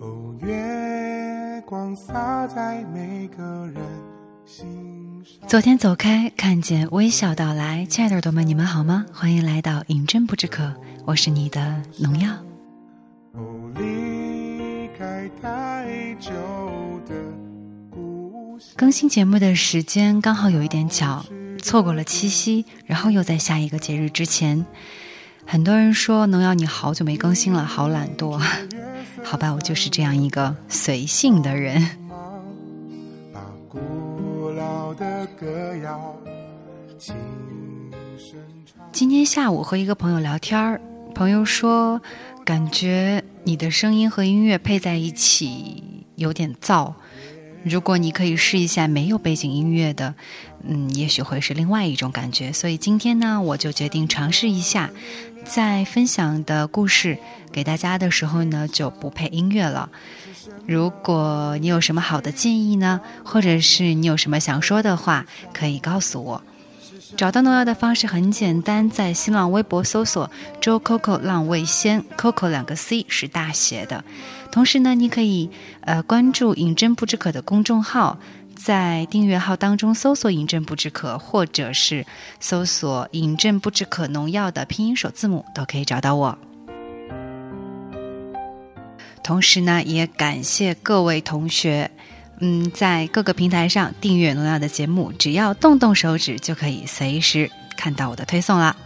哦，月光洒在每个人心上。昨天走开，看见微笑到来，亲爱的耳朵们，你们好吗？欢迎来到饮鸩不知渴，我是你的农药。更新节目的时间刚好有一点巧，错过了七夕，然后又在下一个节日之前。很多人说农药你好久没更新了，好懒惰。好吧，我就是这样一个随性的人。把古老的歌谣轻声唱。今天下午和一个朋友聊天儿，朋友说，感觉你的声音和音乐配在一起有点燥。如果你可以试一下没有背景音乐的，嗯，也许会是另外一种感觉。所以今天呢，我就决定尝试一下，在分享的故事给大家的时候呢，就不配音乐了。如果你有什么好的建议呢，或者是你有什么想说的话，可以告诉我。找到农药的方式很简单，在新浪微博搜索“周 Coco 浪味仙 ”，Coco 两个 C 是大写的。同时呢，你可以呃关注“饮鸩不知渴”的公众号，在订阅号当中搜索“饮鸩不知渴”，或者是搜索“饮鸩不知渴农药”的拼音首字母，都可以找到我。同时呢，也感谢各位同学。嗯，在各个平台上订阅农药的节目，只要动动手指就可以随时看到我的推送了。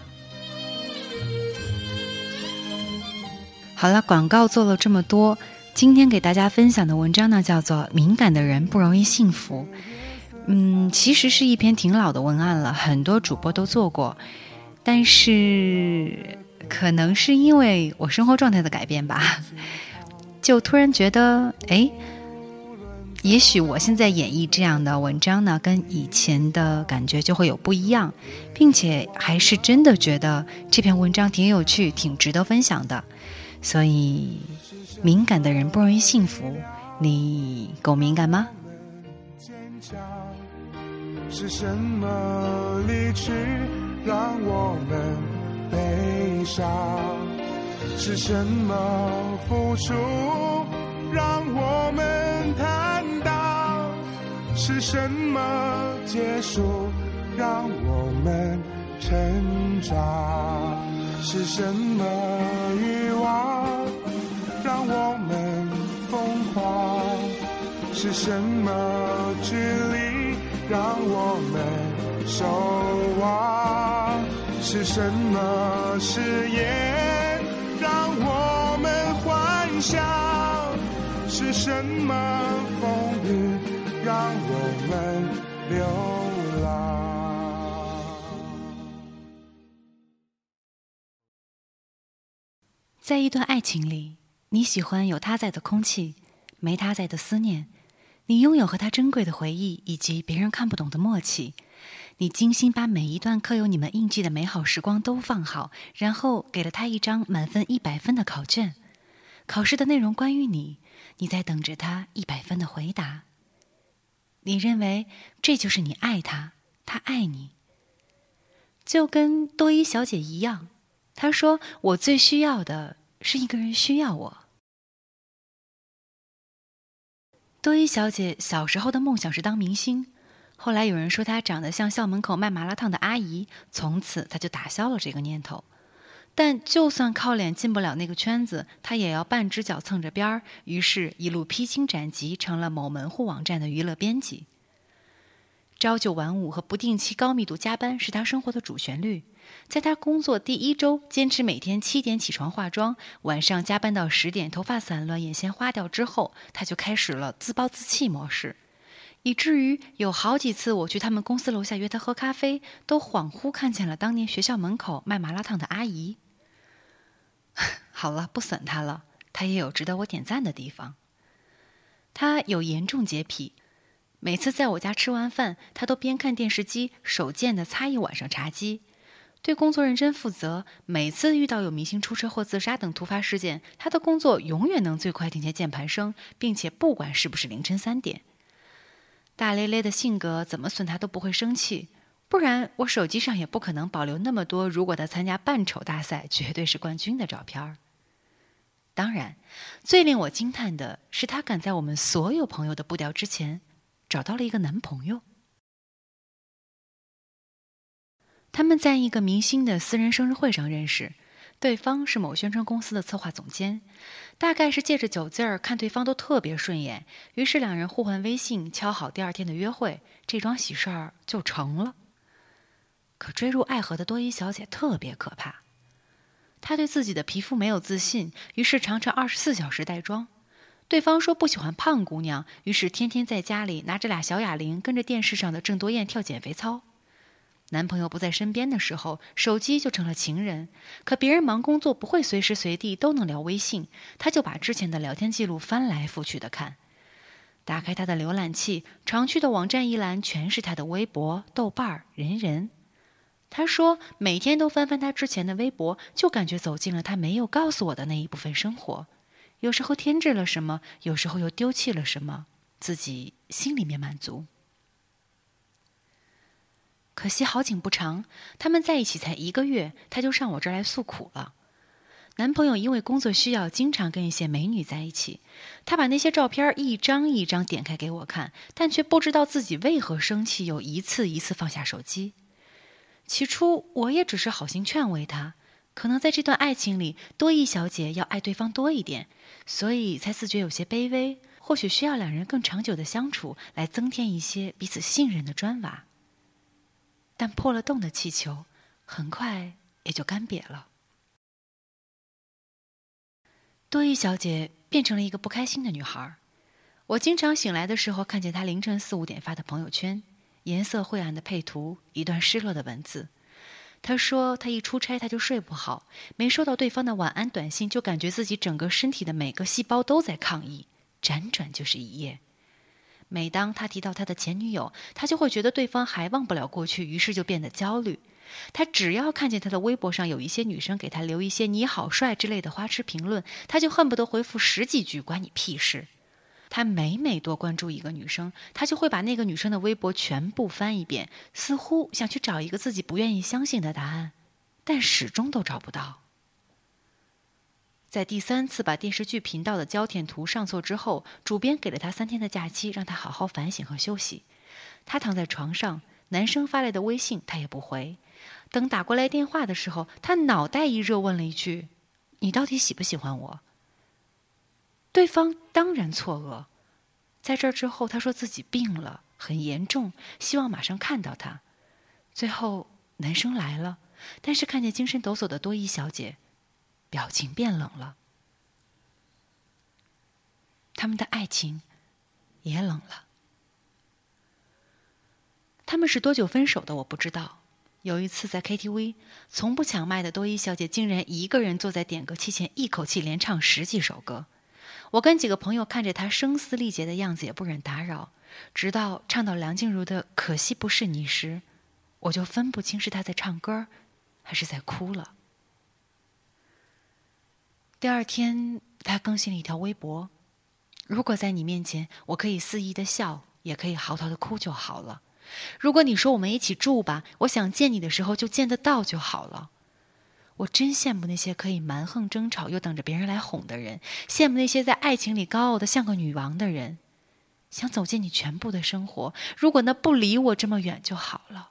好了，广告做了这么多，今天给大家分享的文章呢，叫做《敏感的人不容易幸福》。嗯，其实是一篇挺老的文案了，很多主播都做过，但是可能是因为我生活状态的改变吧，就突然觉得，哎。也许我现在演绎这样的文章呢，跟以前的感觉就会有不一样，并且还是真的觉得这篇文章挺有趣、挺值得分享的。所以，敏感的人不容易幸福，你够敏感吗？坚强是什么离去让我们悲伤？是什么付出让我们坦荡？是什么结束让我们成长？是什么欲望让我们疯狂？是什么距离让我们守望？是什么誓言让我们幻想？是什么风雨让我们流浪？在一段爱情里，你喜欢有他在的空气，没他在的思念。你拥有和他珍贵的回忆，以及别人看不懂的默契。你精心把每一段刻有你们印记的美好时光都放好，然后给了他一张满分一百分的考卷。考试的内容关于你，你在等着他一百分的回答。你认为这就是你爱他，他爱你，就跟多伊小姐一样。她说：“我最需要的是一个人需要我。”多伊小姐小时候的梦想是当明星，后来有人说她长得像校门口卖麻辣烫的阿姨，从此她就打消了这个念头。但就算靠脸进不了那个圈子，她也要半只脚蹭着边儿。于是，一路披荆斩棘，成了某门户网站的娱乐编辑。朝九晚五和不定期高密度加班是他生活的主旋律。在他工作第一周，坚持每天七点起床化妆，晚上加班到十点，头发散乱，眼线花掉之后，他就开始了自暴自弃模式，以至于有好几次我去他们公司楼下约他喝咖啡，都恍惚看见了当年学校门口卖麻辣烫的阿姨。好了，不损他了，他也有值得我点赞的地方。他有严重洁癖。每次在我家吃完饭，他都边看电视机手贱的擦一晚上茶几。对工作认真负责。每次遇到有明星出车祸、自杀等突发事件，他的工作永远能最快听见键盘声，并且不管是不是凌晨三点。大咧咧的性格怎么损他都不会生气，不然我手机上也不可能保留那么多如果他参加扮丑大赛绝对是冠军的照片儿。当然，最令我惊叹的是，他赶在我们所有朋友的步调之前，找到了一个男朋友。他们在一个明星的私人生日会上认识，对方是某宣传公司的策划总监，大概是借着酒劲儿，看对方都特别顺眼，于是两人互换微信，敲好第二天的约会，这桩喜事儿就成了。可坠入爱河的多伊小姐特别可怕。她对自己的皮肤没有自信，于是常常二十四小时带妆。对方说不喜欢胖姑娘，于是天天在家里拿着俩小哑铃，跟着电视上的郑多燕跳减肥操。男朋友不在身边的时候，手机就成了情人。可别人忙工作，不会随时随地都能聊微信，他就把之前的聊天记录翻来覆去的看。打开他的浏览器，常去的网站一栏全是他的微博、豆瓣、人人。他说：“每天都翻翻他之前的微博，就感觉走进了他没有告诉我的那一部分生活。有时候添置了什么，有时候又丢弃了什么，自己心里面满足。可惜好景不长，他们在一起才一个月，他就上我这儿来诉苦了。男朋友因为工作需要，经常跟一些美女在一起。他把那些照片一张一张点开给我看，但却不知道自己为何生气，又一次一次放下手机。”起初，我也只是好心劝慰他，可能在这段爱情里，多依小姐要爱对方多一点，所以才自觉有些卑微。或许需要两人更长久的相处，来增添一些彼此信任的砖瓦。但破了洞的气球，很快也就干瘪了。多依小姐变成了一个不开心的女孩。我经常醒来的时候，看见她凌晨四五点发的朋友圈。颜色晦暗的配图，一段失落的文字。他说：“他一出差他就睡不好，没收到对方的晚安短信，就感觉自己整个身体的每个细胞都在抗议，辗转就是一夜。每当他提到他的前女友，他就会觉得对方还忘不了过去，于是就变得焦虑。他只要看见他的微博上有一些女生给他留一些‘你好帅’之类的花痴评论，他就恨不得回复十几句‘关你屁事’。”他每每多关注一个女生，他就会把那个女生的微博全部翻一遍，似乎想去找一个自己不愿意相信的答案，但始终都找不到。在第三次把电视剧频道的焦点图上错之后，主编给了他三天的假期，让他好好反省和休息。他躺在床上，男生发来的微信他也不回。等打过来电话的时候，他脑袋一热，问了一句：“你到底喜不喜欢我？”对方当然错愕，在这之后，他说自己病了，很严重，希望马上看到他。最后，男生来了，但是看见精神抖擞的多伊小姐，表情变冷了。他们的爱情也冷了。他们是多久分手的？我不知道。有一次在 KTV，从不抢麦的多伊小姐竟然一个人坐在点歌器前，一口气连唱十几首歌。我跟几个朋友看着他声嘶力竭的样子，也不忍打扰。直到唱到梁静茹的《可惜不是你》时，我就分不清是他在唱歌，还是在哭了。第二天，他更新了一条微博：“如果在你面前，我可以肆意的笑，也可以嚎啕的哭就好了。如果你说我们一起住吧，我想见你的时候就见得到就好了。”我真羡慕那些可以蛮横争吵又等着别人来哄的人，羡慕那些在爱情里高傲的像个女王的人，想走进你全部的生活。如果那不离我这么远就好了，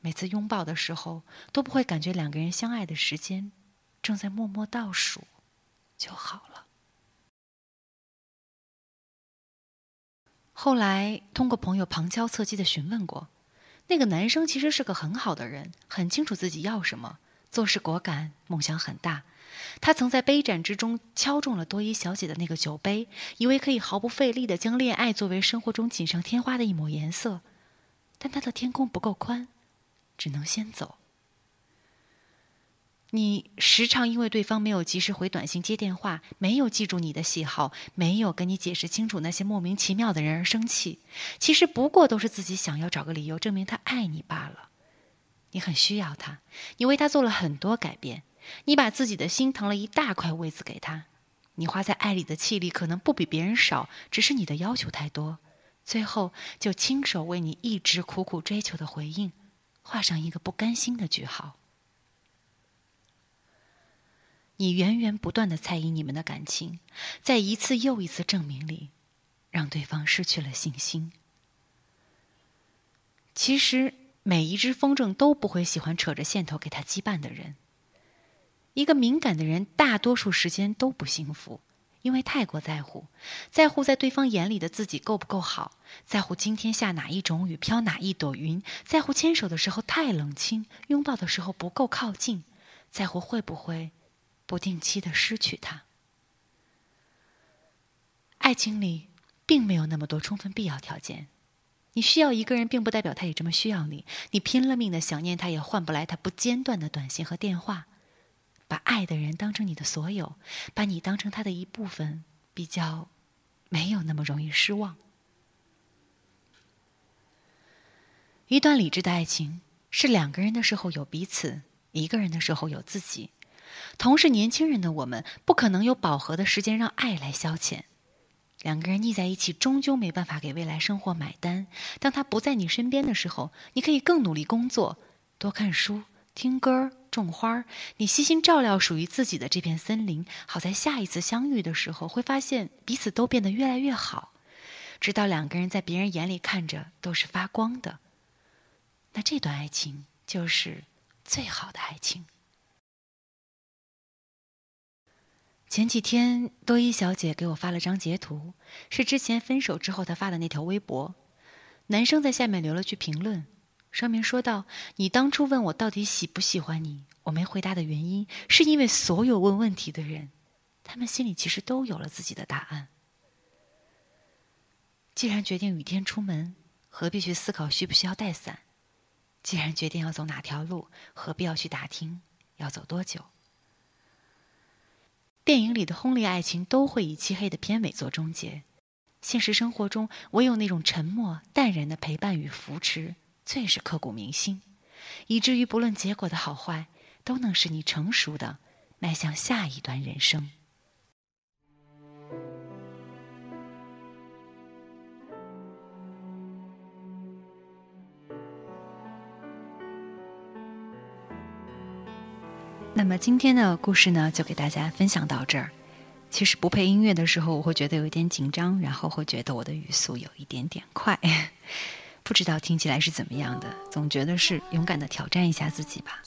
每次拥抱的时候都不会感觉两个人相爱的时间正在默默倒数，就好了。后来通过朋友旁敲侧击的询问过，那个男生其实是个很好的人，很清楚自己要什么。做事果敢，梦想很大。他曾在杯盏之中敲中了多伊小姐的那个酒杯，以为可以毫不费力地将恋爱作为生活中锦上添花的一抹颜色。但他的天空不够宽，只能先走。你时常因为对方没有及时回短信、接电话，没有记住你的喜好，没有跟你解释清楚那些莫名其妙的人而生气。其实不过都是自己想要找个理由证明他爱你罢了。你很需要他，你为他做了很多改变，你把自己的心腾了一大块位子给他，你花在爱里的气力可能不比别人少，只是你的要求太多，最后就亲手为你一直苦苦追求的回应，画上一个不甘心的句号。你源源不断的猜疑你们的感情，在一次又一次证明里，让对方失去了信心。其实。每一只风筝都不会喜欢扯着线头给他羁绊的人。一个敏感的人，大多数时间都不幸福，因为太过在乎，在乎在对方眼里的自己够不够好，在乎今天下哪一种雨，飘哪一朵云，在乎牵手的时候太冷清，拥抱的时候不够靠近，在乎会不会不定期的失去他。爱情里并没有那么多充分必要条件。你需要一个人，并不代表他也这么需要你。你拼了命的想念他，也换不来他不间断的短信和电话。把爱的人当成你的所有，把你当成他的一部分，比较没有那么容易失望。一段理智的爱情是两个人的时候有彼此，一个人的时候有自己。同是年轻人的我们，不可能有饱和的时间让爱来消遣。两个人腻在一起，终究没办法给未来生活买单。当他不在你身边的时候，你可以更努力工作，多看书、听歌、种花。你悉心照料属于自己的这片森林，好在下一次相遇的时候，会发现彼此都变得越来越好，直到两个人在别人眼里看着都是发光的。那这段爱情就是最好的爱情。前几天，多伊小姐给我发了张截图，是之前分手之后她发的那条微博。男生在下面留了句评论，上面说道：“你当初问我到底喜不喜欢你，我没回答的原因，是因为所有问问题的人，他们心里其实都有了自己的答案。既然决定雨天出门，何必去思考需不需要带伞？既然决定要走哪条路，何必要去打听要走多久？”电影里的轰烈爱情都会以漆黑的片尾做终结，现实生活中唯有那种沉默淡然的陪伴与扶持，最是刻骨铭心，以至于不论结果的好坏，都能使你成熟的迈向下一段人生。那么今天的故事呢，就给大家分享到这儿。其实不配音乐的时候，我会觉得有一点紧张，然后会觉得我的语速有一点点快，不知道听起来是怎么样的。总觉得是勇敢的挑战一下自己吧。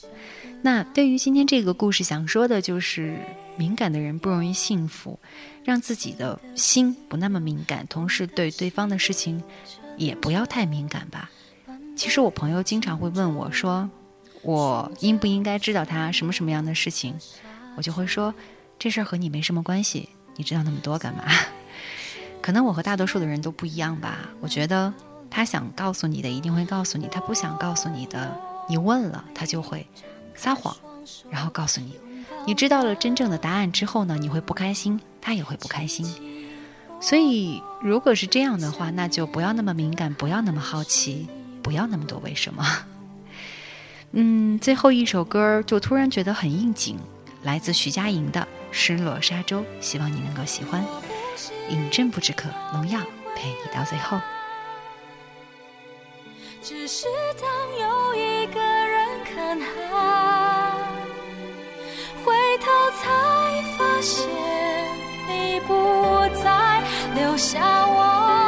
那对于今天这个故事，想说的就是，敏感的人不容易幸福，让自己的心不那么敏感，同时对对方的事情也不要太敏感吧。其实我朋友经常会问我说。我应不应该知道他什么什么样的事情？我就会说，这事儿和你没什么关系，你知道那么多干嘛？可能我和大多数的人都不一样吧。我觉得他想告诉你的一定会告诉你，他不想告诉你的，你问了他就会撒谎，然后告诉你。你知道了真正的答案之后呢，你会不开心，他也会不开心。所以如果是这样的话，那就不要那么敏感，不要那么好奇，不要那么多为什么。嗯，最后一首歌就突然觉得很应景，来自徐佳莹的《失落沙洲》，希望你能够喜欢。饮鸩不止渴，农药陪你到最后。只是当有一个人看海，回头才发现你不在，留下我。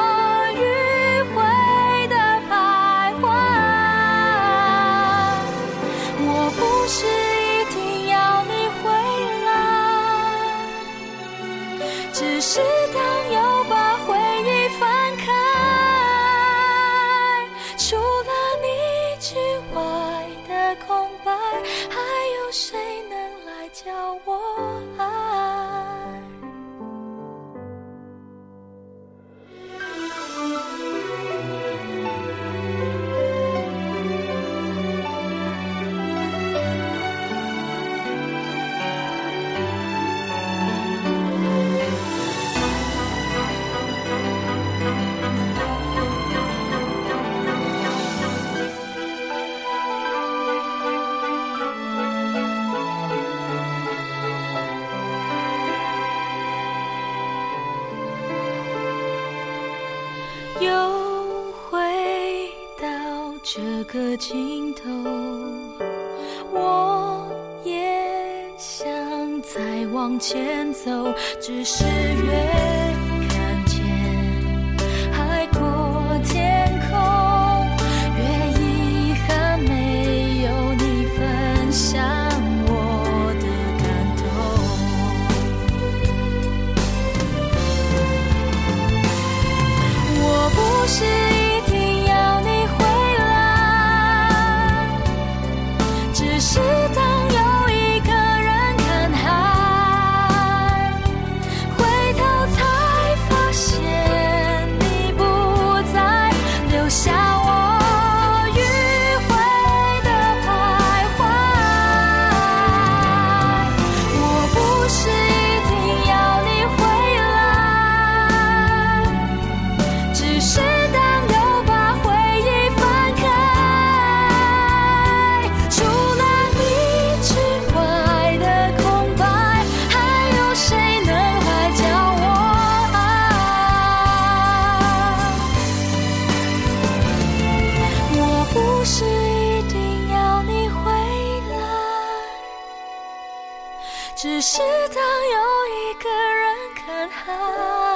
只是当。前走只是缘。只是当又一个人看海